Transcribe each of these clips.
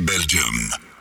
Belgium.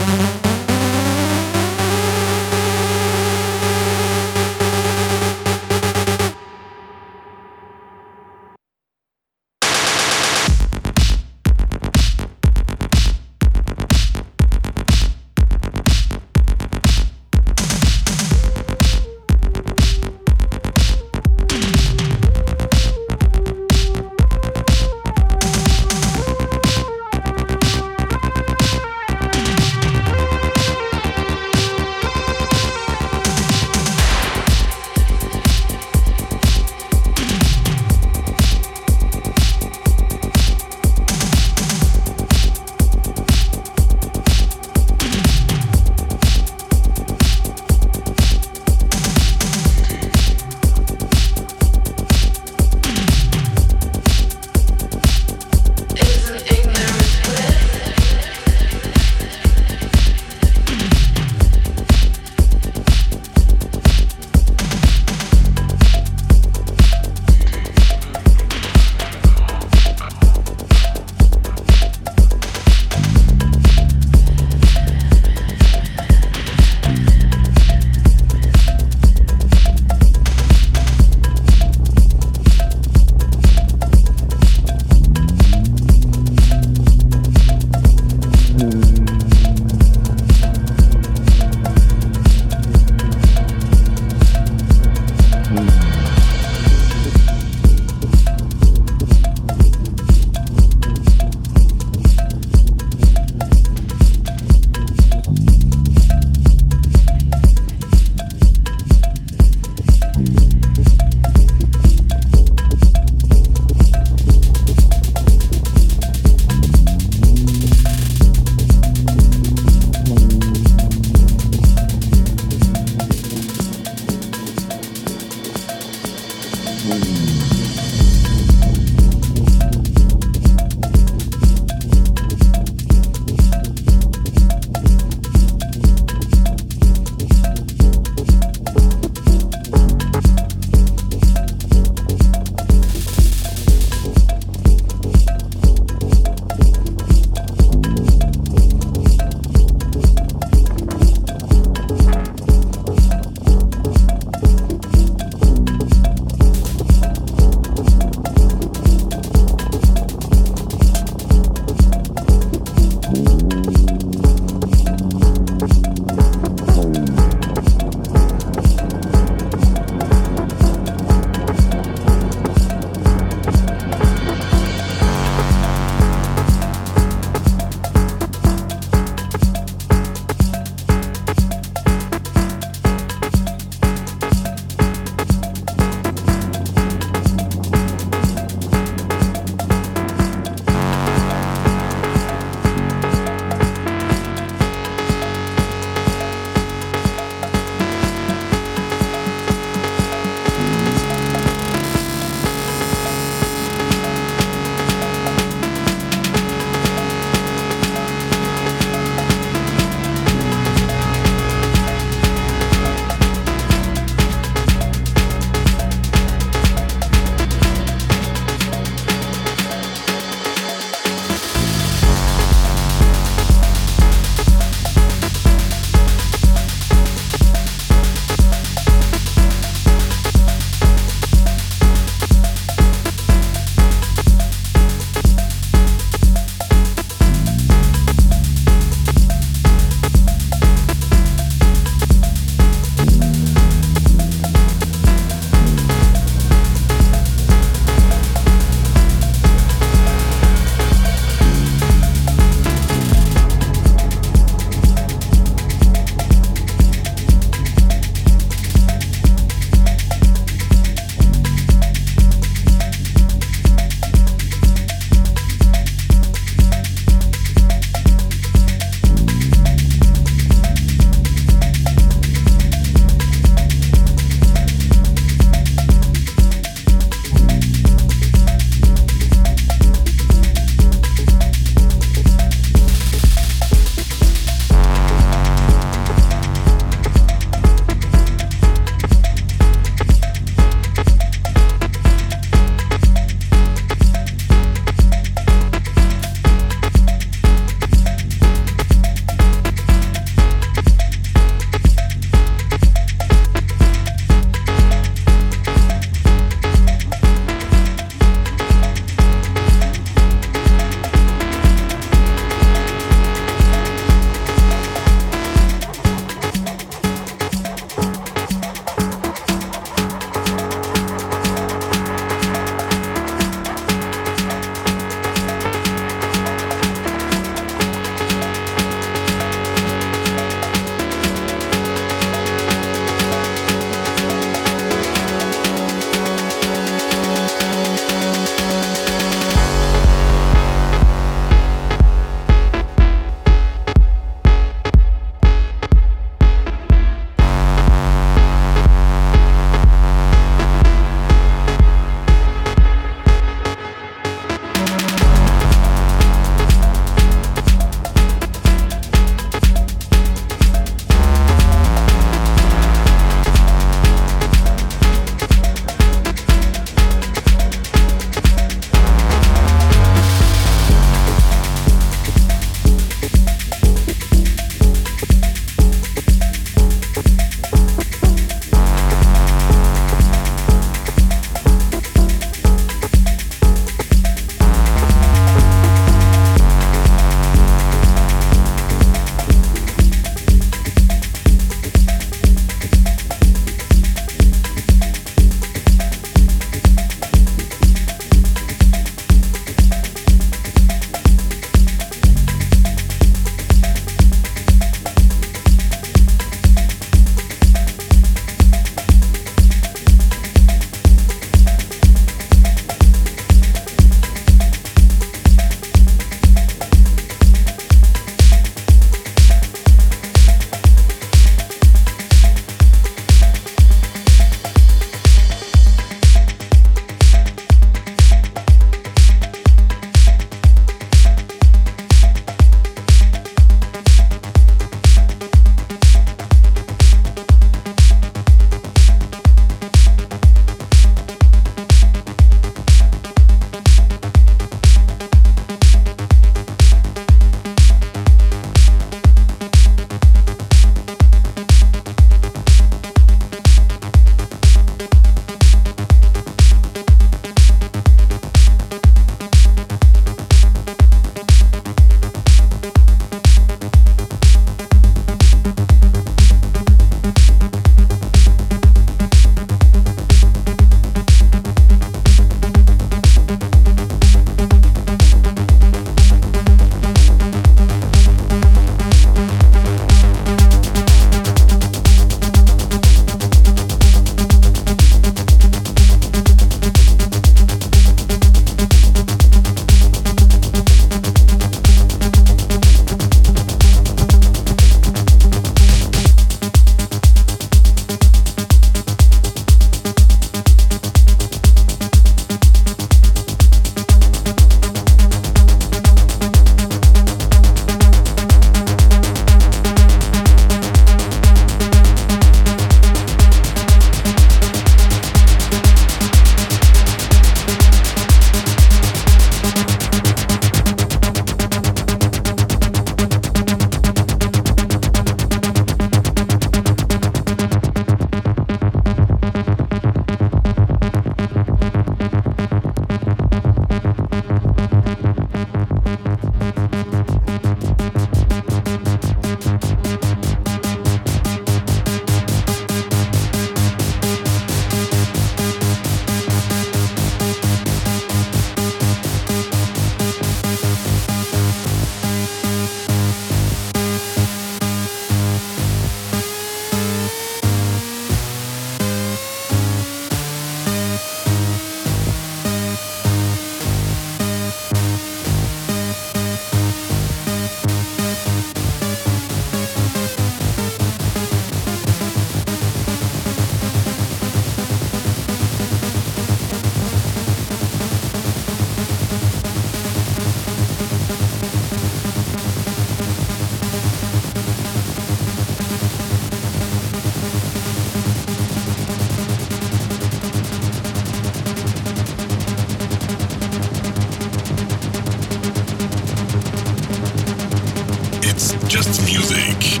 Just Music.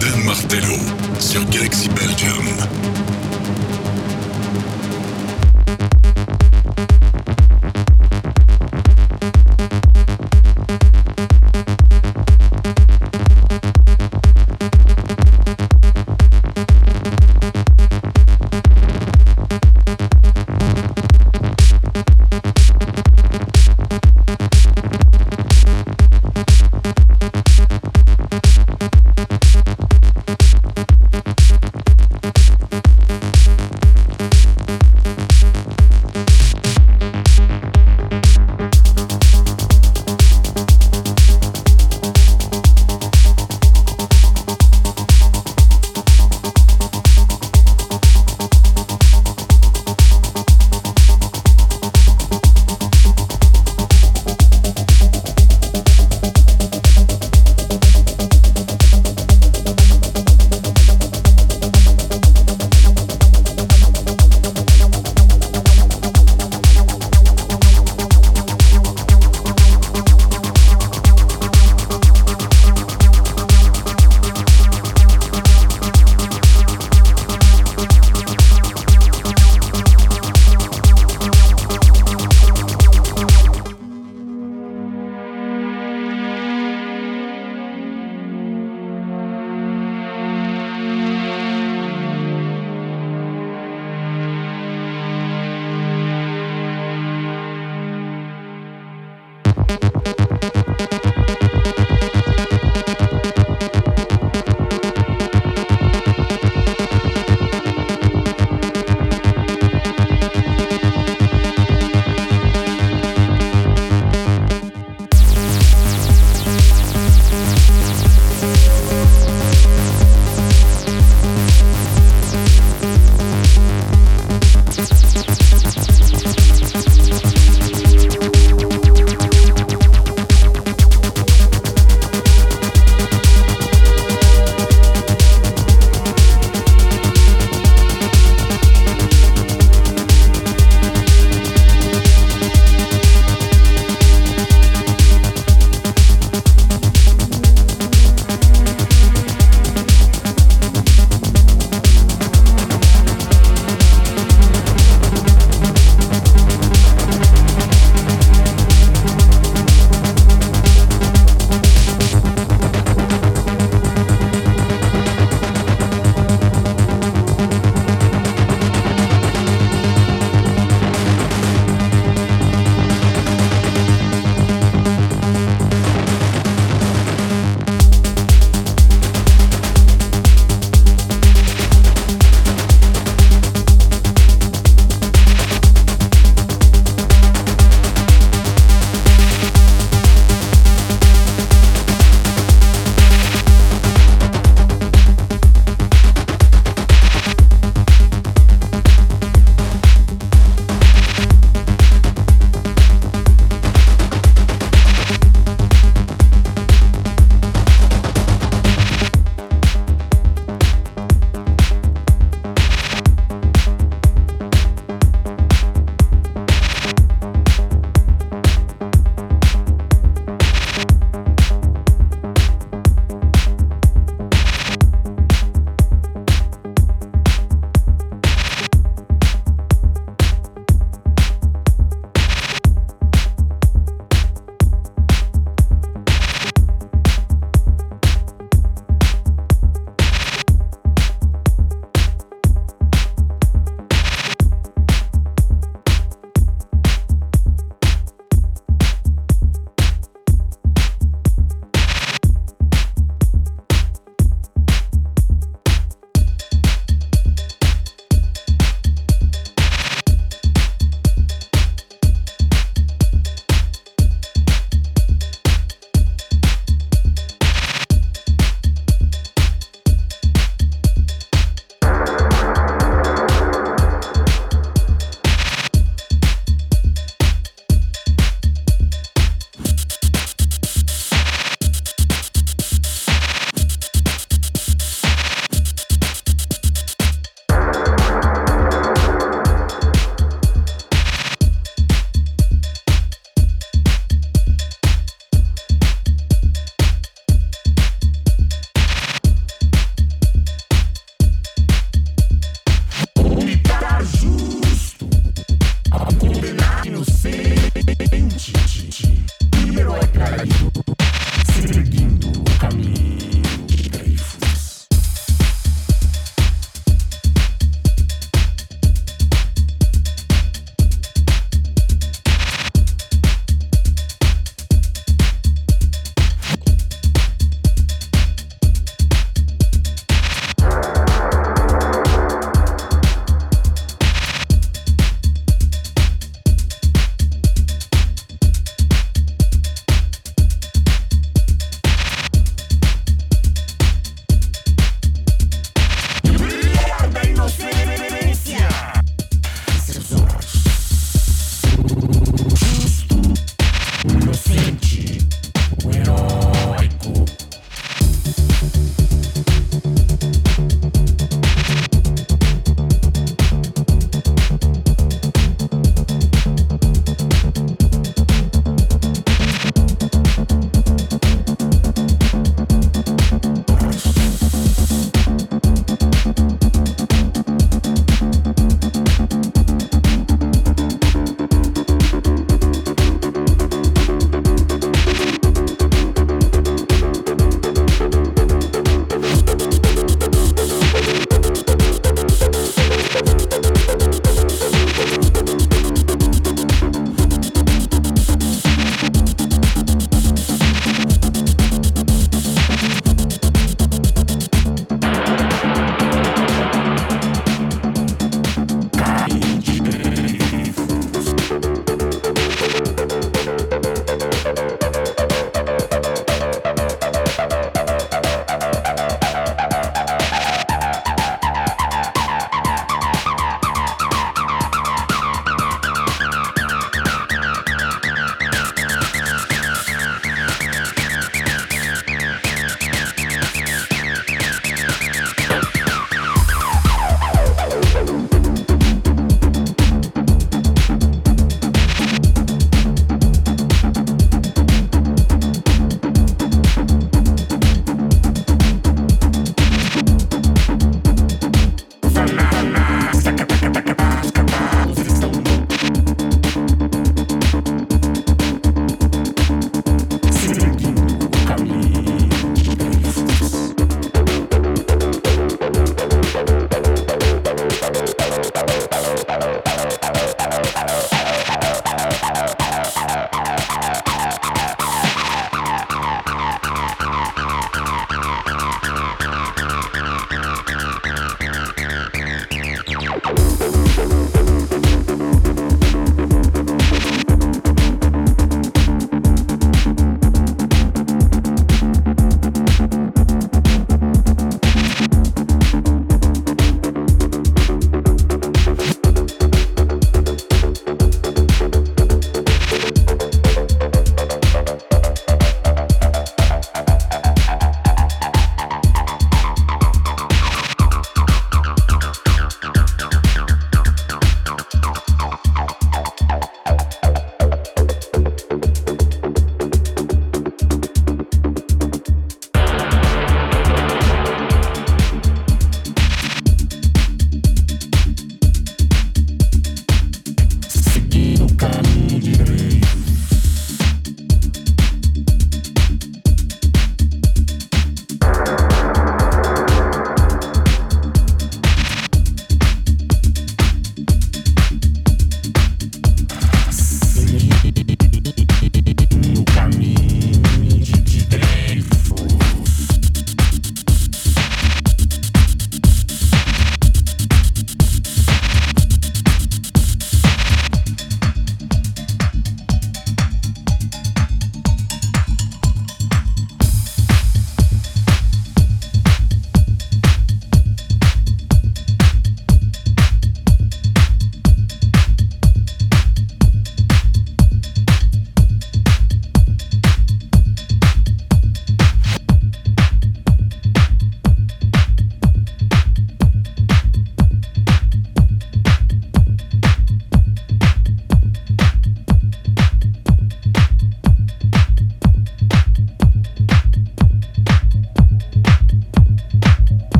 Dan Martello sur Galaxy Belgium.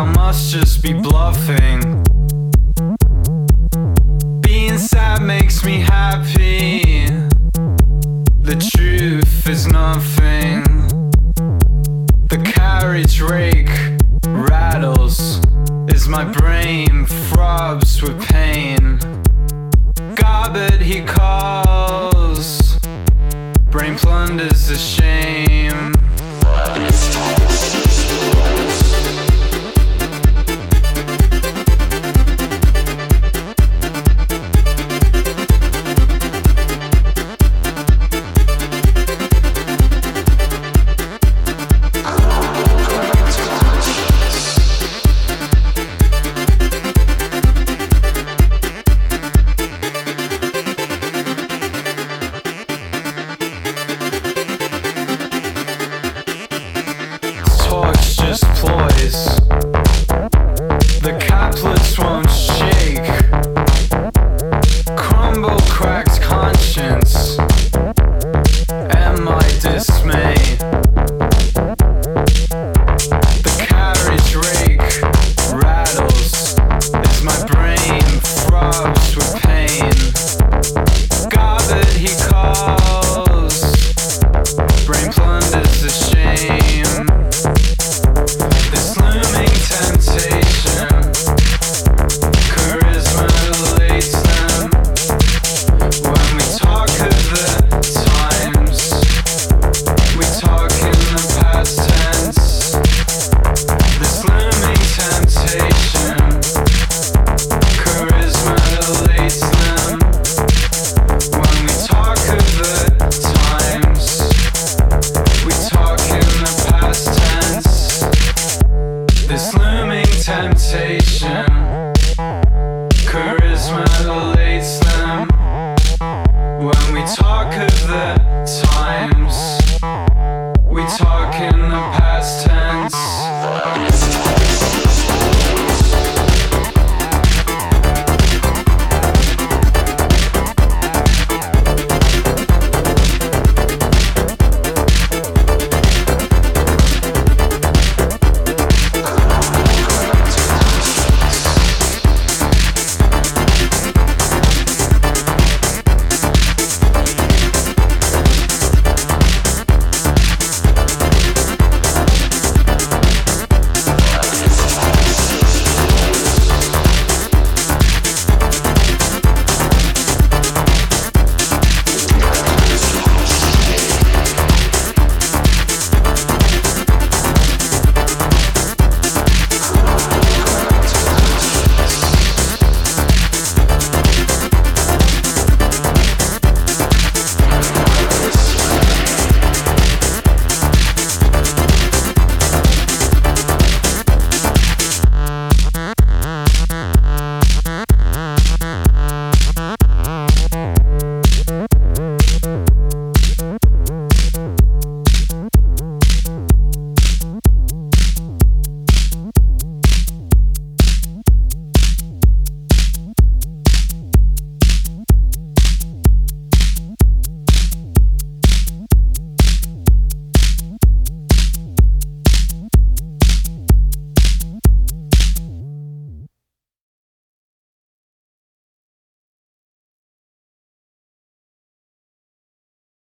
I must just be bluffing. Being sad makes me happy. The truth is nothing. The carriage rake rattles as my brain throbs with pain. God, he calls. Brain plunders the shame.